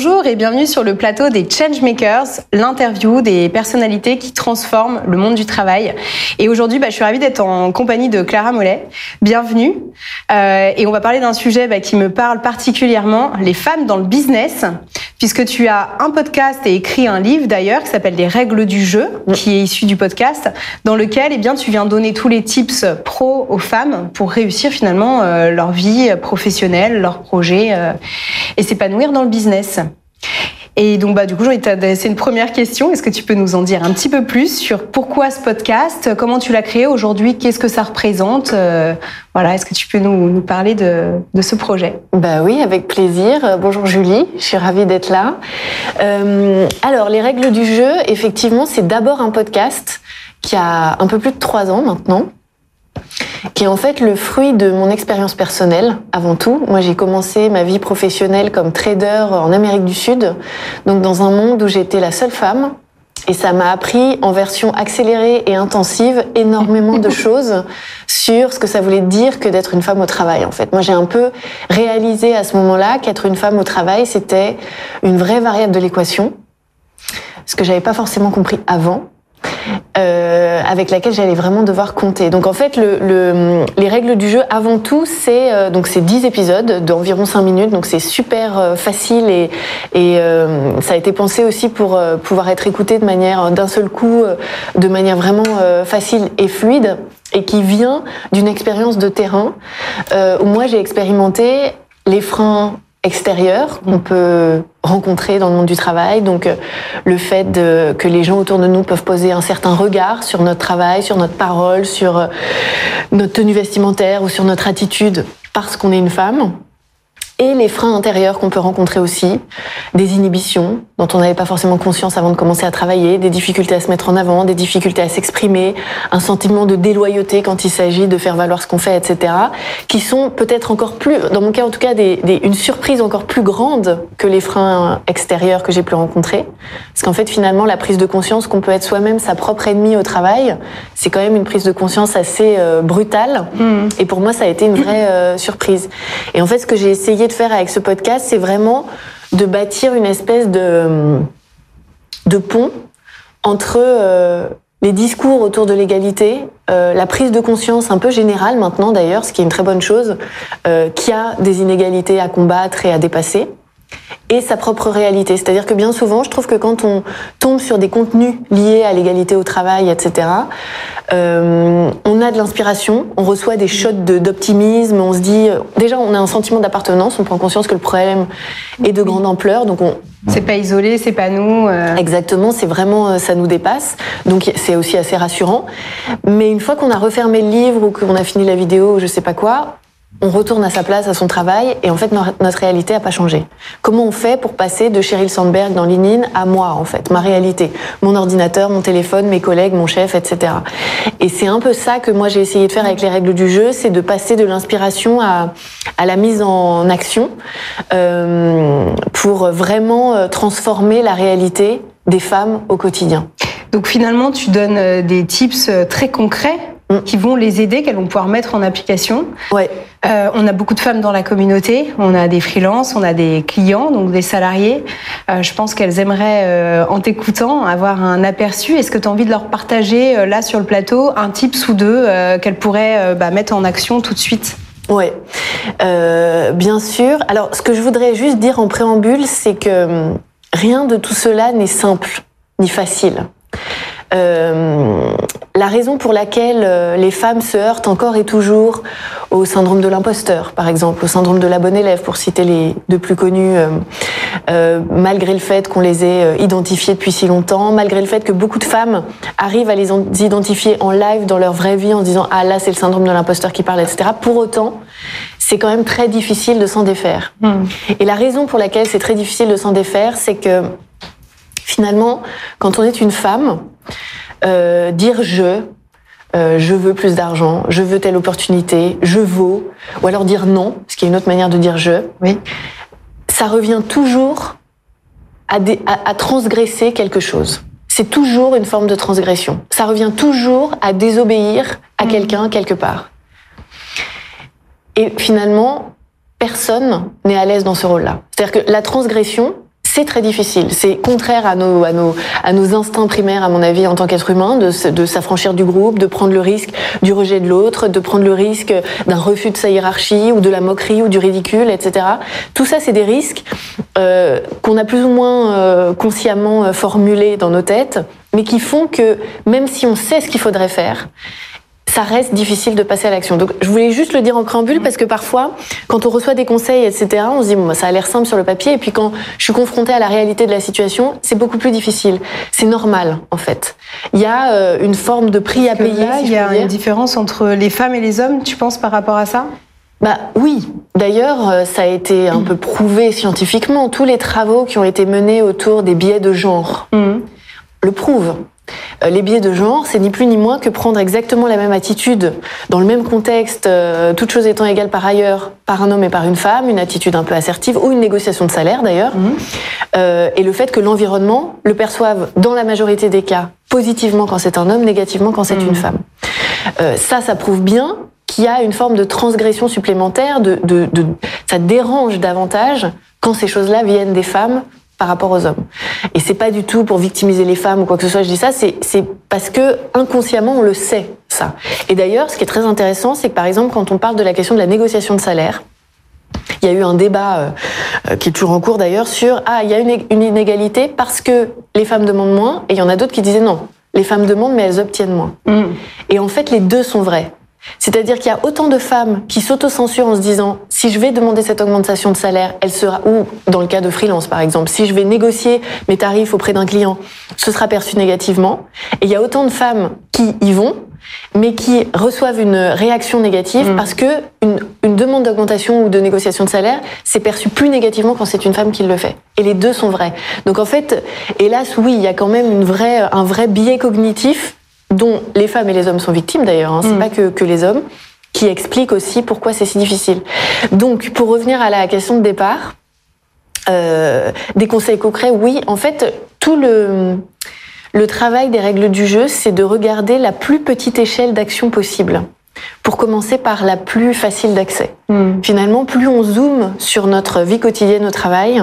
Bonjour et bienvenue sur le plateau des Changemakers, l'interview des personnalités qui transforment le monde du travail. Et aujourd'hui, bah, je suis ravie d'être en compagnie de Clara Mollet. Bienvenue. Euh, et on va parler d'un sujet bah, qui me parle particulièrement, les femmes dans le business, puisque tu as un podcast et écrit un livre d'ailleurs qui s'appelle Les règles du jeu, qui est issu du podcast, dans lequel eh bien, tu viens donner tous les tips pro aux femmes pour réussir finalement euh, leur vie professionnelle, leurs projets euh, et s'épanouir dans le business. Et donc, bah, du coup, de une première question. Est-ce que tu peux nous en dire un petit peu plus sur pourquoi ce podcast? Comment tu l'as créé? Aujourd'hui Qu'est-ce que ça représente? Euh, Voilà, est-ce que tu peux nous, parler de, de, ce projet? Bah oui, avec plaisir. Bonjour Julie, je suis ravie d'être là. Euh, alors, les règles du jeu, effectivement, c'est d'abord un podcast qui a un peu plus de trois ans maintenant qui est en fait le fruit de mon expérience personnelle avant tout. Moi, j'ai commencé ma vie professionnelle comme trader en Amérique du Sud, donc dans un monde où j'étais la seule femme. Et ça m'a appris en version accélérée et intensive énormément de choses sur ce que ça voulait dire que d'être une femme au travail. En fait, moi, j'ai un peu réalisé à ce moment-là qu'être une femme au travail, c'était une vraie variable de l'équation, ce que j'avais pas forcément compris avant. Euh, avec laquelle j'allais vraiment devoir compter. Donc en fait, le, le, les règles du jeu, avant tout, c'est euh, donc c'est 10 épisodes d'environ 5 minutes, donc c'est super euh, facile et, et euh, ça a été pensé aussi pour pouvoir être écouté de manière d'un seul coup, de manière vraiment facile et fluide et qui vient d'une expérience de terrain où moi j'ai expérimenté les freins extérieur qu'on peut rencontrer dans le monde du travail. Donc euh, le fait que les gens autour de nous peuvent poser un certain regard sur notre travail, sur notre parole, sur euh, notre tenue vestimentaire ou sur notre attitude parce qu'on est une femme et les freins intérieurs qu'on peut rencontrer aussi, des inhibitions dont on n'avait pas forcément conscience avant de commencer à travailler, des difficultés à se mettre en avant, des difficultés à s'exprimer, un sentiment de déloyauté quand il s'agit de faire valoir ce qu'on fait, etc., qui sont peut-être encore plus, dans mon cas en tout cas, des, des, une surprise encore plus grande que les freins extérieurs que j'ai pu rencontrer. Parce qu'en fait, finalement, la prise de conscience qu'on peut être soi-même sa propre ennemie au travail, c'est quand même une prise de conscience assez euh, brutale. Mmh. Et pour moi, ça a été une vraie euh, surprise. Et en fait, ce que j'ai essayé de faire avec ce podcast, c'est vraiment de bâtir une espèce de, pont entre euh, les discours autour de l'égalité, euh, la prise de conscience un peu générale maintenant d'ailleurs, ce qui est une très bonne chose, euh, qu'il y a des inégalités à combattre et à dépasser, et sa propre réalité. C'est-à-dire que bien souvent, je trouve que quand on tombe sur des contenus liés à l'égalité au travail, etc., euh, on a de l'inspiration, on reçoit des shots d'optimisme, on se dit, euh, déjà, on a un sentiment d'appartenance, on prend conscience que le problème est de grande ampleur, donc on... C'est pas isolé, c'est pas nous. Euh... Exactement, c'est vraiment, ça nous dépasse, donc c'est aussi assez rassurant. Mais une fois qu'on a refermé le livre ou qu'on a fini la vidéo, je sais pas quoi, on retourne à sa place, à son travail, et en fait, notre réalité n'a pas changé. Comment on fait pour passer de Sheryl Sandberg dans LinkedIn à moi, en fait, ma réalité? Mon ordinateur, mon téléphone, mes collègues, mon chef, etc. Et c'est un peu ça que moi j'ai essayé de faire avec les règles du jeu, c'est de passer de l'inspiration à, à, la mise en action euh, pour vraiment euh, transformer la réalité des femmes au quotidien. Donc finalement, tu donnes euh, des tips très concrets Mm. qui vont les aider, qu'elles vont pouvoir mettre en application. Ouais. Euh, on a beaucoup de femmes dans la communauté, on a des freelances, on a des clients, donc des salariés. Euh, je pense qu'elles aimeraient, euh, en t'écoutant, avoir un aperçu. Est-ce que tu as envie de leur partager, là sur le plateau, un tip sous deux qu'elles pourraient bah, mettre en action tout de suite? Ouais, bien sûr. Alors, ce que je voudrais juste dire en préambule, c'est que rien de tout cela n'est simple ni facile. Euh, la raison pour laquelle euh, les femmes se heurtent encore et toujours au syndrome de l'imposteur, par exemple, au syndrome de la bonne élève, pour citer les deux plus connus, euh, euh, malgré le fait qu'on les ait identifiées depuis si longtemps, malgré le fait que beaucoup de femmes arrivent à les identifier en live dans leur vraie vie en se disant ah là c'est le syndrome de l'imposteur qui parle, etc. Pour autant, c'est quand même très difficile de s'en défaire. Mmh. Et la raison pour laquelle c'est très difficile de s'en défaire, c'est que finalement, quand on est une femme, euh, dire je, euh, je veux plus d'argent, je veux telle opportunité, je vaux, ou alors dire non, ce qui est une autre manière de dire je, oui. ça revient toujours à, des, à, à transgresser quelque chose. C'est toujours une forme de transgression. Ça revient toujours à désobéir à mmh. quelqu'un quelque part. Et finalement, personne n'est à l'aise dans ce rôle-là. C'est-à-dire que la transgression, c'est très difficile. C'est contraire à nos, instincts primaires, à mon avis, en tant qu'être humain, de, de s'affranchir du groupe, de prendre le risque du rejet de l'autre, de prendre le risque d'un refus de sa hiérarchie ou de la moquerie ou du ridicule, etc. Tout ça, c'est des risques euh, qu'on a plus ou moins euh, consciemment euh, formulés dans nos têtes, mais qui font que même si on sait ce qu'il faudrait faire, ça reste difficile de passer à l'action. Donc, je voulais juste le dire en préambule parce que parfois, quand on reçoit des conseils, etc., on se dit, bon, bah, ça a l'air simple sur le papier. Et puis, quand je suis confrontée à la réalité de la situation, c'est beaucoup plus difficile. C'est normal, en fait. Il y a euh, une forme de prix à payer. Là, il y a une différence entre les femmes et les hommes, tu penses, par rapport à ça? Bah oui. D'ailleurs, euh, ça a été un peu prouvé scientifiquement. Tous les travaux qui ont été menés autour des biais de genre mmh. le prouvent. Euh, les biais de genre, c'est ni plus ni moins que prendre exactement la même attitude dans le même contexte, euh, toutes choses étant égales par ailleurs, par un homme et par une femme, une attitude un peu assertive ou une négociation de salaire d'ailleurs, mhm. euh, et le fait que l'environnement le perçoive dans la majorité des cas positivement quand c'est un homme, négativement quand c'est une mhm. femme. ça, ça prouve bien qu'il y a une forme de transgression supplémentaire, de, de, de ça dérange davantage quand ces choses-là viennent des femmes par rapport aux hommes. Et c'est pas du tout pour victimiser les femmes ou quoi que ce soit, je dis ça, c'est parce que inconsciemment on le sait, ça. Et d'ailleurs, ce qui est très intéressant, c'est que par exemple, quand on parle de la question de la négociation de salaire, il y a eu un débat euh, euh, qui est toujours en cours d'ailleurs sur ah il y a une, une inégalité parce que les femmes demandent moins et il y en a d'autres qui disaient non les femmes demandent mais elles obtiennent moins. Mm. Et en fait les deux sont vrais. C'est-à-dire qu'il y a autant de femmes qui s'autocensurent en se disant si je vais demander cette augmentation de salaire, elle sera ou dans le cas de freelance par exemple, si je vais négocier mes tarifs auprès d'un client, ce sera perçu négativement. Et il y a autant de femmes qui y vont mais qui reçoivent une réaction négative mm. parce que une, une demande d'augmentation ou de négociation de salaire, c'est perçu plus négativement quand c'est une femme qui le fait. Et les deux sont vrais. Donc en fait, hélas, oui, il y a quand même une vraie, un vrai biais cognitif dont les femmes et les hommes sont victimes d'ailleurs, hein, c'est mm. pas que, que les hommes, qui explique aussi pourquoi c'est si difficile. Donc, pour revenir à la question de départ, euh, des conseils concrets, oui, en fait, tout le, le travail des règles du jeu, c'est de regarder la plus petite échelle d'action possible pour commencer par la plus facile d'accès. Hmm. Finalement, plus on zoome sur notre vie quotidienne au travail,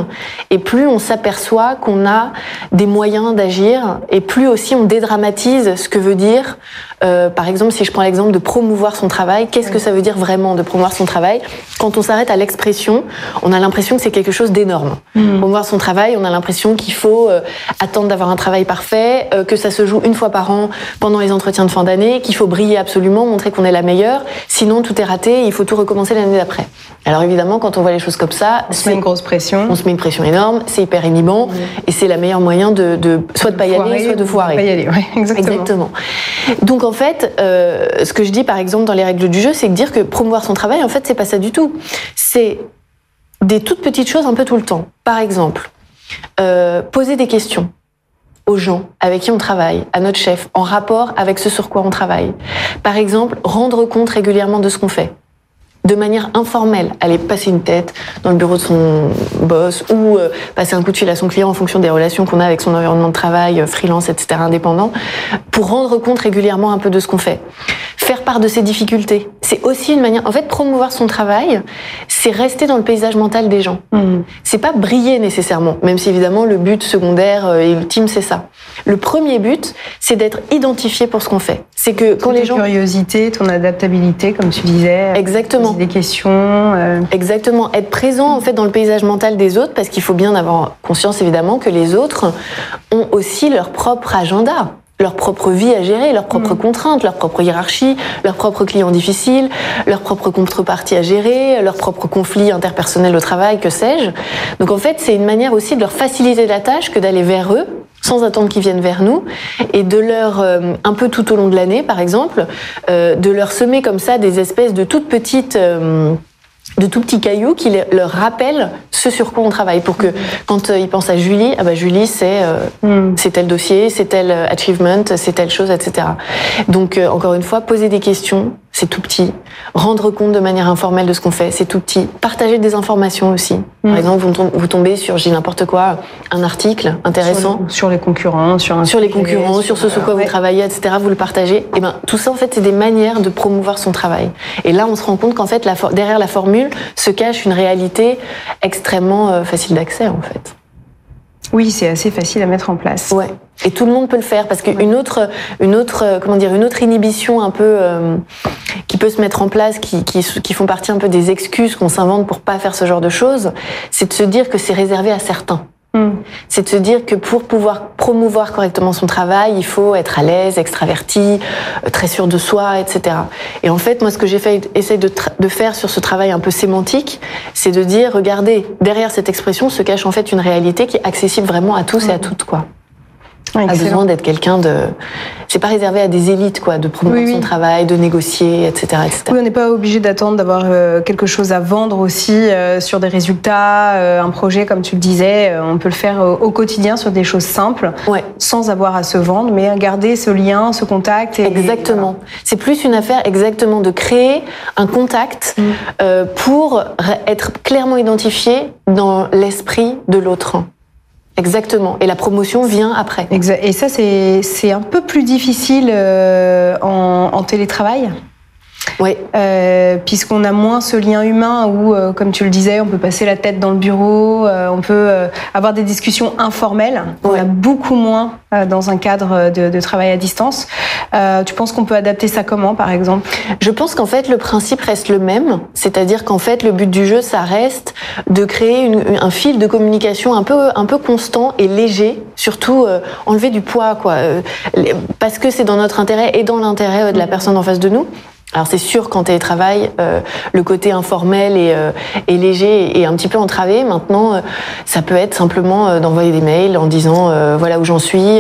et plus on s'aperçoit qu'on a des moyens d'agir, et plus aussi on dédramatise ce que veut dire, euh, par exemple, si je prends l'exemple de promouvoir son travail, qu'est-ce que ça veut dire vraiment de promouvoir son travail? Quand on s'arrête à l'expression, on a l'impression que c'est quelque chose d'énorme. Hmm. Promouvoir son travail, on a l'impression qu'il faut euh, attendre d'avoir un travail parfait, euh, que ça se joue une fois par an pendant les entretiens de fin d'année, qu'il faut briller absolument, montrer qu'on est la meilleure Sinon, tout est raté. Il faut tout recommencer l'année d'après. Alors évidemment, quand on voit les choses comme ça, on se met une grosse pression. On se met une pression énorme. C'est hyper inhibant et c'est la meilleure moyen de, de soit de pas y aller, soit de foirer. Pas y aller, ouais, exactement. exactement. Donc en fait, euh, ce que je dis par exemple dans les règles du jeu, c'est que dire que promouvoir son travail, en fait, c'est pas ça du tout. C'est des toutes petites choses un peu tout le temps. Par exemple, euh, poser des questions aux gens avec qui on travaille, à notre chef, en rapport avec ce sur quoi on travaille. Par exemple, rendre compte régulièrement de ce qu'on fait de manière informelle, aller passer une tête dans le bureau de son boss ou euh, passer un coup de fil à son client en fonction des relations qu'on a avec son environnement de travail, euh, freelance, etc., indépendant, pour rendre compte régulièrement un peu de ce qu'on fait. Faire part de ses difficultés. C'est aussi une manière, en fait, promouvoir son travail, c'est rester dans le paysage mental des gens. Mmh. C'est pas briller nécessairement, même si évidemment le but secondaire euh, et ultime c'est ça. Le premier but, c'est d'être identifié pour ce qu'on fait. C'est que quand les gens... curiosité, ton adaptabilité, comme tu disais. Exactement. Des questions. Euh... Exactement. Être présent en fait dans le paysage mental des autres, parce qu'il faut bien avoir conscience évidemment que les autres ont aussi leur propre agenda leur propre vie à gérer, leurs propres mm. contraintes, leur propre hiérarchie, leurs propres clients difficiles, leurs propres contreparties à gérer, leurs propres conflits interpersonnels au travail, que sais-je. Donc en fait, c'est une manière aussi de leur faciliter la tâche que d'aller vers eux sans attendre qu'ils viennent vers nous, et de leur, euh, un peu tout au long de l'année par exemple, euh, de leur semer comme ça des espèces de toutes petites... Euh, de tout petits cailloux qui leur rappellent ce sur quoi on travaille pour que quand ils pensent à Julie, ah bah Julie c'est mm. c'est tel dossier, c'est tel achievement, c'est telle chose, etc. Donc encore une fois, poser des questions, c'est tout petit. Rendre compte de manière informelle de ce qu'on fait, c'est tout petit. Partager des informations aussi. Par mm. exemple, vous, tombez sur, j'ai n'importe quoi, un article intéressant. Sur, les concurrents, sur un Sur les concurrents, sur, ce sur quoi vous travaillez, etc. Vous le partagez. Et eh ben, tout ça, en fait, c'est des manières de promouvoir son travail. Et là, on se rend compte qu'en fait, la, derrière la formule se cache une réalité extrêmement euh, facile d'accès, en fait. Oui, c'est assez facile à mettre en place. Ouais. Et tout le monde peut le faire parce qu'une autre, une autre, euh, comment dire, une autre inhibition un peu euh, qui peut se mettre en place, qui, qui, qui font partie un peu des excuses qu'on s'invente pour pas faire ce genre de choses, c'est de se dire que c'est réservé à certains. Hmm. C'est de se dire que pour pouvoir promouvoir correctement son travail, il faut être à l'aise, extraverti, euh, très sûr de soi, etc. Et en fait, moi, ce que essayer de, de, faire sur ce travail un peu sémantique, c'est de dire, regardez, derrière cette expression se cache en fait une réalité qui est accessible vraiment à tous et à hmm. toutes, quoi a besoin d'être quelqu'un de. C'est pas réservé à des élites, quoi, de promouvoir son travail, de négocier, etc. etc. Oui, on n'est pas obligé d'attendre d'avoir euh, quelque chose à vendre aussi euh, sur des résultats, euh, un projet, comme tu le disais. on peut le faire au, quotidien sur des choses simples, ouais. sans avoir à se vendre, mais garder ce lien, ce contact. Et, exactement. C'est plus une affaire exactement de créer un contact mm. pour être clairement identifié dans l'esprit de l'autre. Exactement. Et la promotion vient après. Et ça, c'est un peu plus difficile euh, en, en télétravail? Oui. Euh, Puisqu'on a moins ce lien humain où, euh, comme tu le disais, on peut passer la tête dans le bureau, euh, on peut euh, avoir des discussions informelles. On a beaucoup moins dans un cadre de, de, travail à distance. tu penses qu'on peut adapter ça comment, par exemple? Je pense qu'en fait, le principe reste le même. C'est-à-dire qu'en fait, le but du jeu, ça reste de créer une, un fil de communication un peu, un peu constant et léger. Surtout, enlever du poids, quoi. parce que c'est dans notre intérêt et dans l'intérêt de la personne en face de nous. Alors c'est sûr qu'en télétravail, euh, le côté informel et, euh, et, léger est un petit peu entravé. Maintenant, euh, ça peut être simplement d'envoyer des mails en disant voilà où j'en suis,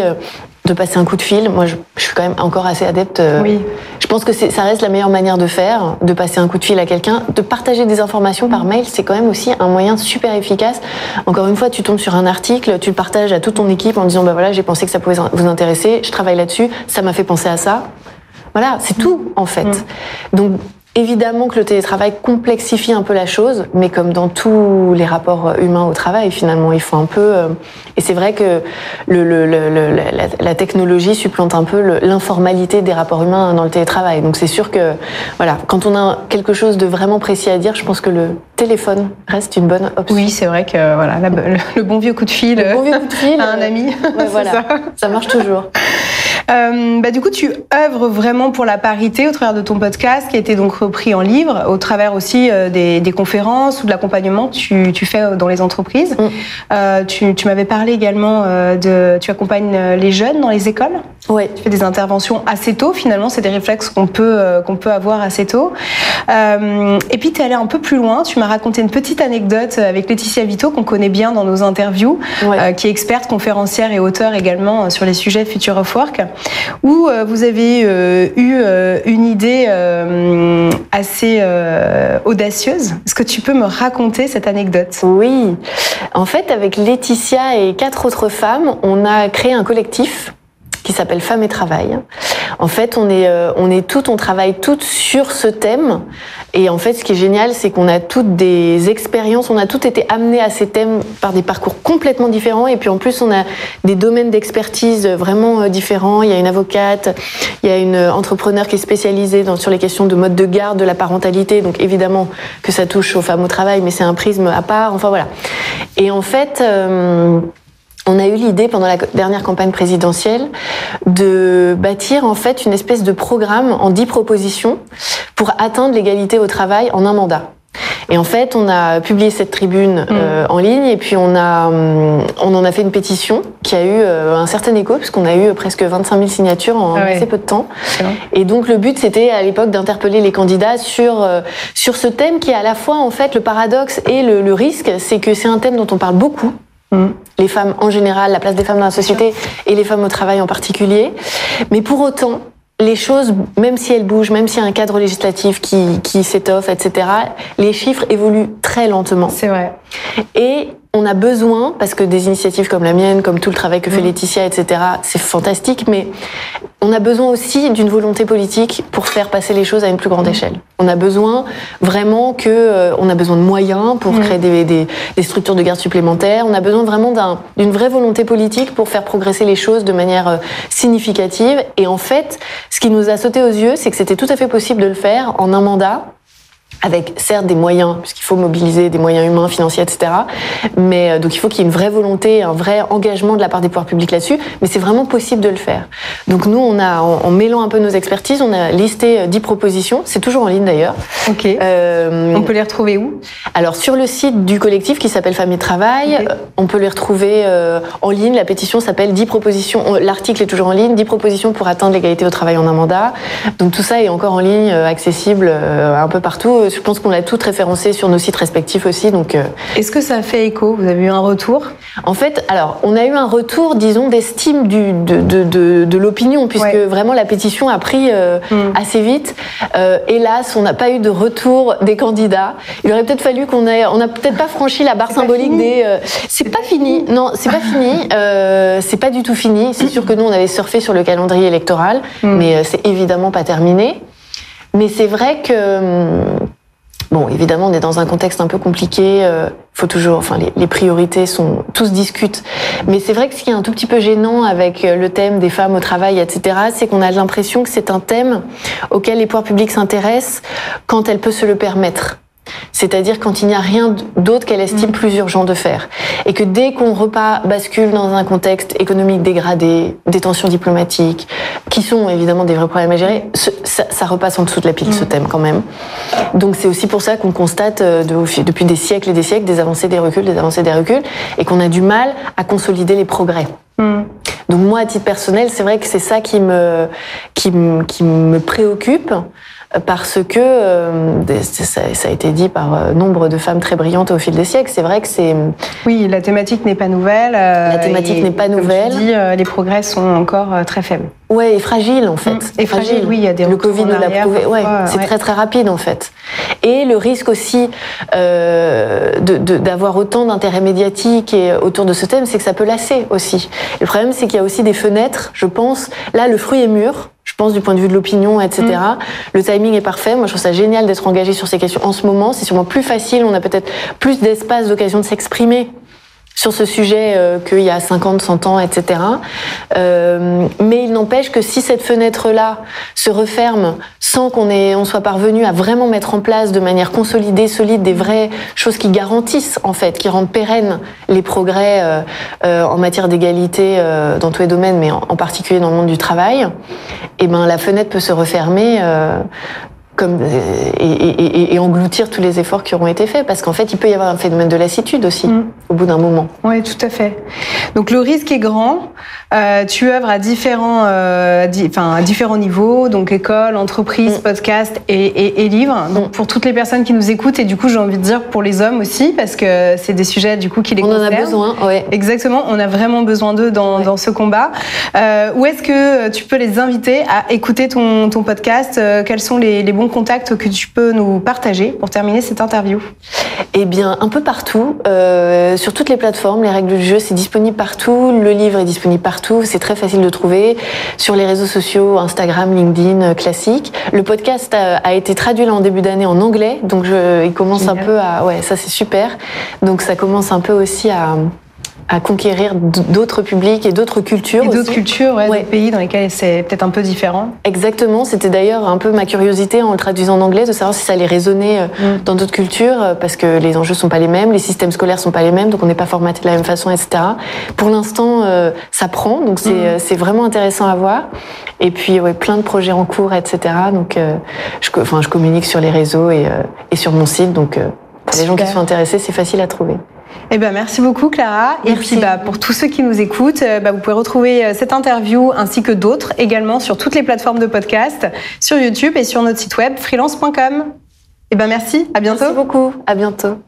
de passer un coup de fil. Moi, je, je, suis quand même encore assez adepte. Oui. Je pense que ça reste la meilleure manière de faire, de passer un coup de fil à quelqu'un, de partager des informations par mail. C'est quand même aussi un moyen super efficace. Encore une fois, tu tombes sur un article, tu le partages à toute ton équipe en disant bah voilà, j'ai pensé que ça pouvait vous intéresser, je travaille là-dessus, ça m'a fait penser à ça. Voilà, c'est tout en fait. Mm. Donc évidemment que le télétravail complexifie un peu la chose, mais comme dans tous les rapports humains au travail, finalement, il faut un peu. Euh, et c'est vrai que le, le, le, la, la, technologie supplante un peu l'informalité des rapports humains dans le télétravail. Donc c'est sûr que voilà, quand on a quelque chose de vraiment précis à dire, je pense que le téléphone reste une bonne option. Oui, c'est vrai que voilà, le bon vieux coup de fil, bon vieux coup de fil à un ami, ouais, voilà, ça. ça marche toujours. Euh, bah, du coup, tu œuvres vraiment pour la parité au travers de ton podcast, qui a été donc repris en livre, au travers aussi euh, des, des, conférences ou de l'accompagnement que tu, tu, fais dans les entreprises. Mm. Euh, tu, tu m'avais parlé également euh, de, tu accompagnes les jeunes dans les écoles. Oui. Tu fais des interventions assez tôt. Finalement, c'est des réflexes qu'on peut euh, qu'on peut avoir assez tôt. Euh, et puis, tu es allé un peu plus loin. Tu m'as raconté une petite anecdote avec Laetitia Vito qu'on connaît bien dans nos interviews, ouais. qui est experte, conférencière et auteur également sur les sujets Future of Work où euh, vous avez euh, eu euh, une idée assez audacieuse. Est-ce que tu peux me raconter cette anecdote? Oui. En fait, avec Laetitia et quatre autres femmes, on a créé un collectif qui s'appelle Femmes et Travail. En fait, on est, euh, on est toutes, on travaille toutes sur ce thème. Et en fait, ce qui est génial, c'est qu'on a toutes des expériences, on a toutes été amenées à ces thèmes par des parcours complètement différents. Et puis en plus, on a des domaines d'expertise vraiment euh, différents. Il y a une avocate, il y a une entrepreneur qui est spécialisée dans, sur les questions de mode de garde, de la parentalité. Donc évidemment que ça touche aux femmes au travail, mais c'est un prisme à part. Enfin voilà. Et en fait, euh, on a eu l'idée pendant la dernière campagne présidentielle de bâtir en fait une espèce de programme en dix propositions pour atteindre l'égalité au travail en un mandat. Et en fait, on a publié cette tribune mmh. euh, en ligne et puis on a, on en a fait une pétition qui a eu euh, un certain écho puisqu'on a eu presque 25 000 signatures en ah ouais. assez peu de temps. Et donc le but, c'était à l'époque d'interpeller les candidats sur euh, sur ce thème qui est à la fois en fait le paradoxe et le, le risque, c'est que c'est un thème dont on parle beaucoup Mmh. Les femmes en général, la place des femmes dans la société et les femmes au travail en particulier. Mais pour autant, les choses, même si elles bougent, même s'il y a un cadre législatif qui, qui s'étoffe, etc., les chiffres évoluent très lentement. C'est vrai. Et on a besoin, parce que des initiatives comme la mienne, comme tout le travail que fait mmh. Laetitia, etc., c'est fantastique, mais on a besoin aussi d'une volonté politique pour faire passer les choses à une plus grande mmh. échelle. On a besoin vraiment que, euh, on a besoin de moyens pour mmh. créer des, des, des, structures de garde supplémentaires. On a besoin vraiment d'une un, vraie volonté politique pour faire progresser les choses de manière euh, significative. Et en fait, ce qui nous a sauté aux yeux, c'est que c'était tout à fait possible de le faire en un mandat avec certes des moyens, puisqu'il faut mobiliser des moyens humains, financiers, etc. Mais euh, donc il faut qu'il y ait une vraie volonté, un vrai engagement de la part des pouvoirs publics là-dessus. Mais c'est vraiment possible de le faire. Donc nous, on a, en, mêlant un peu nos expertises, on a listé 10 propositions. C'est toujours en ligne d'ailleurs. Ok. Euh, on peut les retrouver où? Alors sur le site du collectif qui s'appelle Famille Travail, on peut les retrouver euh, en ligne. La pétition s'appelle 10 propositions. L'article est toujours en ligne. 10 propositions pour atteindre l'égalité au travail en un mandat. Donc tout ça est encore en ligne, accessible un peu partout je pense qu'on l'a tout référencé sur nos sites respectifs aussi. Donc, euh. est-ce que ça fait écho? Vous avez eu un retour? En fait, alors on a eu un retour, disons, d'estime de, de, de, l'opinion, puisque vraiment la pétition a pris euh, hmm. assez vite. Euh, hélas, on n'a pas eu de retour des candidats. Il aurait peut-être fallu qu'on ait, on n'a peut-être pas franchi la barre symbolique des. c'est pas fini. Non, c'est pas fini. c'est pas du tout fini. C'est sûr que nous, on avait surfé sur le calendrier électoral, hmm. mais c'est évidemment pas terminé. Mais c'est vrai que hum, Bon, évidemment, on est dans un contexte un peu compliqué. Euh, faut toujours, enfin, les, les, priorités sont tous discutent. Mais c'est vrai que ce qui est un tout petit peu gênant avec euh, le thème des femmes au travail, etc., c'est qu'on a l'impression que c'est un thème auquel les pouvoirs publics s'intéressent quand elle peut se le permettre c'est-à-dire quand il n'y a rien d'autre qu'elle estime mm. plus urgent de faire. Et que dès qu'on repas bascule dans un contexte économique dégradé, des tensions diplomatiques, qui sont évidemment des vrais problèmes à gérer, ça, repasse en dessous de la pile, ce mm. thème quand même. Donc c'est aussi pour ça qu'on constate euh, depuis des siècles et des siècles des avancées, des reculs, des avancées, des reculs, et qu'on a du mal à consolider les progrès. Mm. Donc moi, à titre personnel, c'est vrai que c'est ça qui me, qui me préoccupe parce que euh, ça, a été dit par euh, nombre de femmes très brillantes au fil des siècles. C'est vrai que c'est oui, la thématique n'est pas nouvelle. Euh, la thématique n'est pas nouvelle. Comme tu dis, les progrès sont encore très faibles. Ouais, et fragile en fait. Mmh. Et fragile, oui, il y a des Le Covid nous l'a prouvé. Ouais, c'est très très rapide en fait. Et le risque aussi euh, d'avoir de, autant d'intérêt médiatique et autour de ce thème, c'est que ça peut lasser aussi. Le problème, c'est qu'il y a aussi des fenêtres. Je pense, là, le fruit est mûr je pense du point de vue de l'opinion, etc. Mm. Le timing est parfait. Moi, je trouve ça génial d'être engagé sur ces questions en ce moment. C'est sûrement plus facile. On a peut-être plus d'espace, d'occasion de s'exprimer sur ce sujet euh, qu'il y a 50, 100 ans, etc. Euh, mais il n'empêche que si cette fenêtre-là se referme sans qu'on on soit parvenu à vraiment mettre en place de manière consolidée, solide, des vraies choses qui garantissent, en fait, qui rendent pérennes les progrès euh, euh en matière d'égalité dans tous les domaines, mais en, particulier dans le monde du travail, eh ben la fenêtre peut se refermer et, et, engloutir tous les efforts qui auront été faits parce qu'en fait il peut y avoir un phénomène de lassitude aussi mm. Au bout d'un moment. Oui, tout à fait. Donc le risque est grand. Euh, tu œuvres à différents, euh, enfin à différents niveaux, donc école, entreprise, mm. podcast et, et, livres. Donc mm. pour toutes les personnes qui nous écoutent et du coup j'ai envie de dire pour les hommes aussi parce que c'est des sujets du coup qui les on concernent. On en a besoin, ouais. Exactement, on a vraiment besoin d'eux dans, dans, ce combat. Euh, où est-ce que tu peux les inviter à écouter ton, ton podcast? Euh, Quels sont les, les bons contact que tu peux nous partager pour terminer cette interview? Eh bien, un peu partout, euh, sur toutes les plateformes, les règles du jeu, c'est disponible partout. Le livre est disponible partout, c'est très facile de trouver. Sur les réseaux sociaux, Instagram, LinkedIn, euh, classique. Le podcast a, été traduit là en début d'année en anglais, donc je, il commence un peu à, ouais, ça c'est super. Donc ça commence un peu aussi à à conquérir d'autres publics et d'autres cultures. Et d'autres cultures, ouais, pays dans lesquels c'est peut-être un peu différent. Exactement. C'était d'ailleurs un peu ma curiosité en le traduisant en anglais de savoir si ça allait résonner euh, mm. dans d'autres cultures euh, parce que les enjeux sont pas les mêmes, les systèmes scolaires sont pas les mêmes, donc on n'est pas formaté de la même façon, etc. Pour l'instant, euh, ça prend, donc c'est mm. vraiment intéressant à voir. Et puis, ouais, plein de projets en cours, etc. Donc, je, enfin, je communique sur les réseaux et, et sur mon site, donc pour les gens qui sont intéressés, c'est facile à trouver. Eh ben, merci beaucoup Clara. Et puis bah, pour tous ceux qui nous écoutent, euh, bah, vous pouvez retrouver euh, cette interview ainsi que d'autres également sur toutes les plateformes de podcast, sur YouTube et sur notre site web freelance.com. Eh ben merci, à bientôt. Merci beaucoup, à bientôt.